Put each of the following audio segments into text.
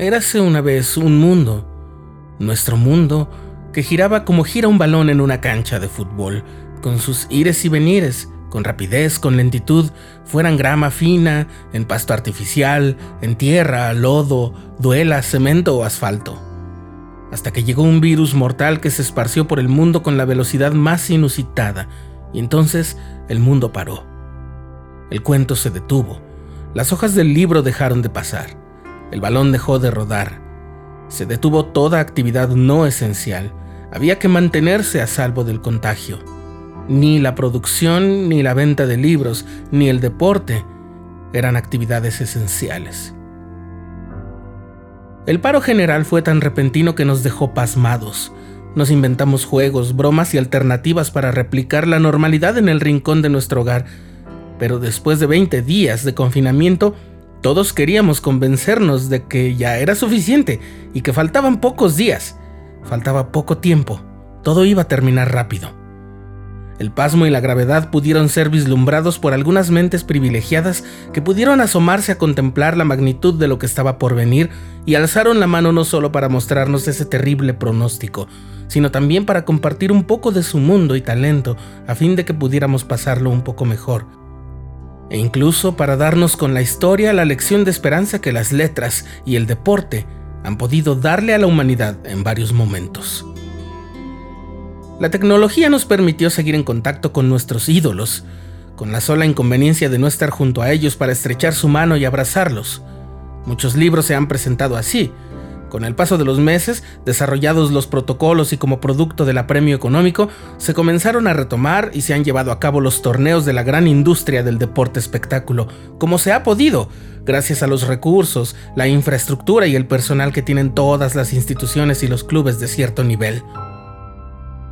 Érase una vez un mundo, nuestro mundo, que giraba como gira un balón en una cancha de fútbol, con sus ires y venires, con rapidez, con lentitud, fueran grama fina, en pasto artificial, en tierra, lodo, duela, cemento o asfalto. Hasta que llegó un virus mortal que se esparció por el mundo con la velocidad más inusitada, y entonces el mundo paró. El cuento se detuvo, las hojas del libro dejaron de pasar, el balón dejó de rodar, se detuvo toda actividad no esencial, había que mantenerse a salvo del contagio. Ni la producción, ni la venta de libros, ni el deporte eran actividades esenciales. El paro general fue tan repentino que nos dejó pasmados. Nos inventamos juegos, bromas y alternativas para replicar la normalidad en el rincón de nuestro hogar, pero después de 20 días de confinamiento, todos queríamos convencernos de que ya era suficiente y que faltaban pocos días, faltaba poco tiempo, todo iba a terminar rápido. El pasmo y la gravedad pudieron ser vislumbrados por algunas mentes privilegiadas que pudieron asomarse a contemplar la magnitud de lo que estaba por venir y alzaron la mano no solo para mostrarnos ese terrible pronóstico, sino también para compartir un poco de su mundo y talento a fin de que pudiéramos pasarlo un poco mejor. E incluso para darnos con la historia la lección de esperanza que las letras y el deporte han podido darle a la humanidad en varios momentos. La tecnología nos permitió seguir en contacto con nuestros ídolos, con la sola inconveniencia de no estar junto a ellos para estrechar su mano y abrazarlos. Muchos libros se han presentado así. Con el paso de los meses, desarrollados los protocolos y como producto del apremio económico, se comenzaron a retomar y se han llevado a cabo los torneos de la gran industria del deporte espectáculo, como se ha podido, gracias a los recursos, la infraestructura y el personal que tienen todas las instituciones y los clubes de cierto nivel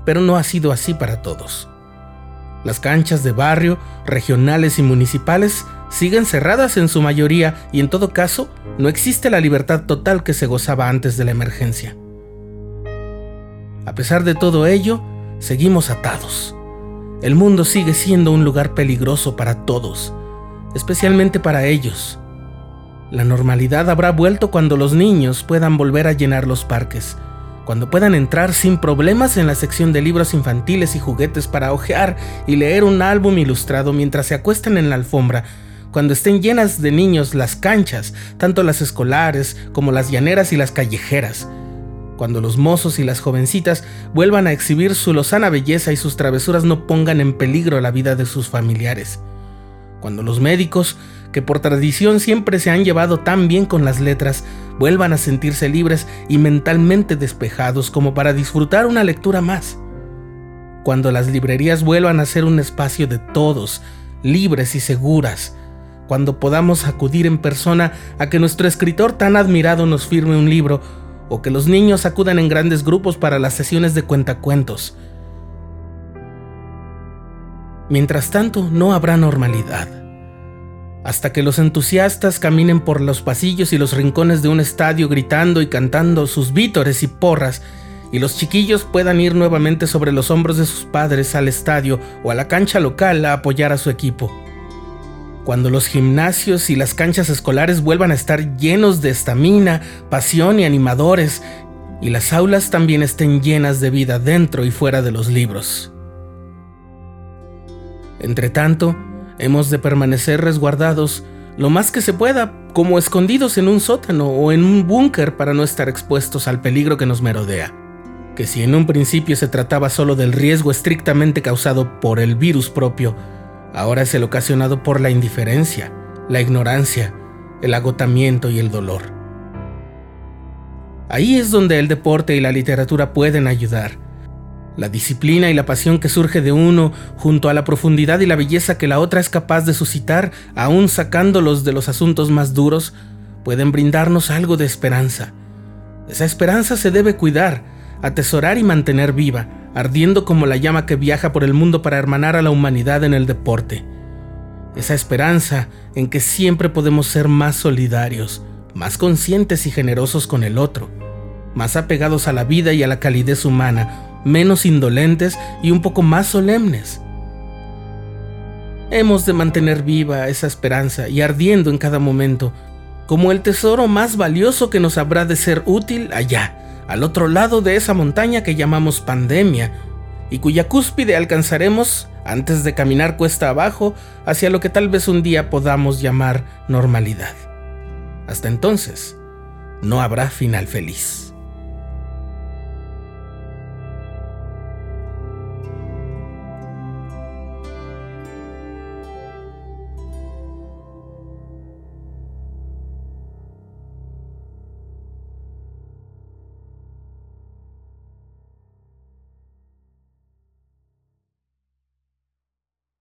pero no ha sido así para todos. Las canchas de barrio, regionales y municipales siguen cerradas en su mayoría y en todo caso no existe la libertad total que se gozaba antes de la emergencia. A pesar de todo ello, seguimos atados. El mundo sigue siendo un lugar peligroso para todos, especialmente para ellos. La normalidad habrá vuelto cuando los niños puedan volver a llenar los parques, cuando puedan entrar sin problemas en la sección de libros infantiles y juguetes para hojear y leer un álbum ilustrado mientras se acuestan en la alfombra, cuando estén llenas de niños las canchas, tanto las escolares como las llaneras y las callejeras, cuando los mozos y las jovencitas vuelvan a exhibir su lozana belleza y sus travesuras no pongan en peligro la vida de sus familiares, cuando los médicos que por tradición siempre se han llevado tan bien con las letras, vuelvan a sentirse libres y mentalmente despejados como para disfrutar una lectura más. Cuando las librerías vuelvan a ser un espacio de todos, libres y seguras, cuando podamos acudir en persona a que nuestro escritor tan admirado nos firme un libro, o que los niños acudan en grandes grupos para las sesiones de cuentacuentos. Mientras tanto, no habrá normalidad hasta que los entusiastas caminen por los pasillos y los rincones de un estadio gritando y cantando sus vítores y porras, y los chiquillos puedan ir nuevamente sobre los hombros de sus padres al estadio o a la cancha local a apoyar a su equipo. Cuando los gimnasios y las canchas escolares vuelvan a estar llenos de estamina, pasión y animadores, y las aulas también estén llenas de vida dentro y fuera de los libros. Entre tanto, Hemos de permanecer resguardados lo más que se pueda, como escondidos en un sótano o en un búnker para no estar expuestos al peligro que nos merodea. Que si en un principio se trataba solo del riesgo estrictamente causado por el virus propio, ahora es el ocasionado por la indiferencia, la ignorancia, el agotamiento y el dolor. Ahí es donde el deporte y la literatura pueden ayudar la disciplina y la pasión que surge de uno, junto a la profundidad y la belleza que la otra es capaz de suscitar, aún sacándolos de los asuntos más duros, pueden brindarnos algo de esperanza. Esa esperanza se debe cuidar, atesorar y mantener viva, ardiendo como la llama que viaja por el mundo para hermanar a la humanidad en el deporte. Esa esperanza en que siempre podemos ser más solidarios, más conscientes y generosos con el otro, más apegados a la vida y a la calidez humana, menos indolentes y un poco más solemnes. Hemos de mantener viva esa esperanza y ardiendo en cada momento, como el tesoro más valioso que nos habrá de ser útil allá, al otro lado de esa montaña que llamamos pandemia, y cuya cúspide alcanzaremos antes de caminar cuesta abajo hacia lo que tal vez un día podamos llamar normalidad. Hasta entonces, no habrá final feliz.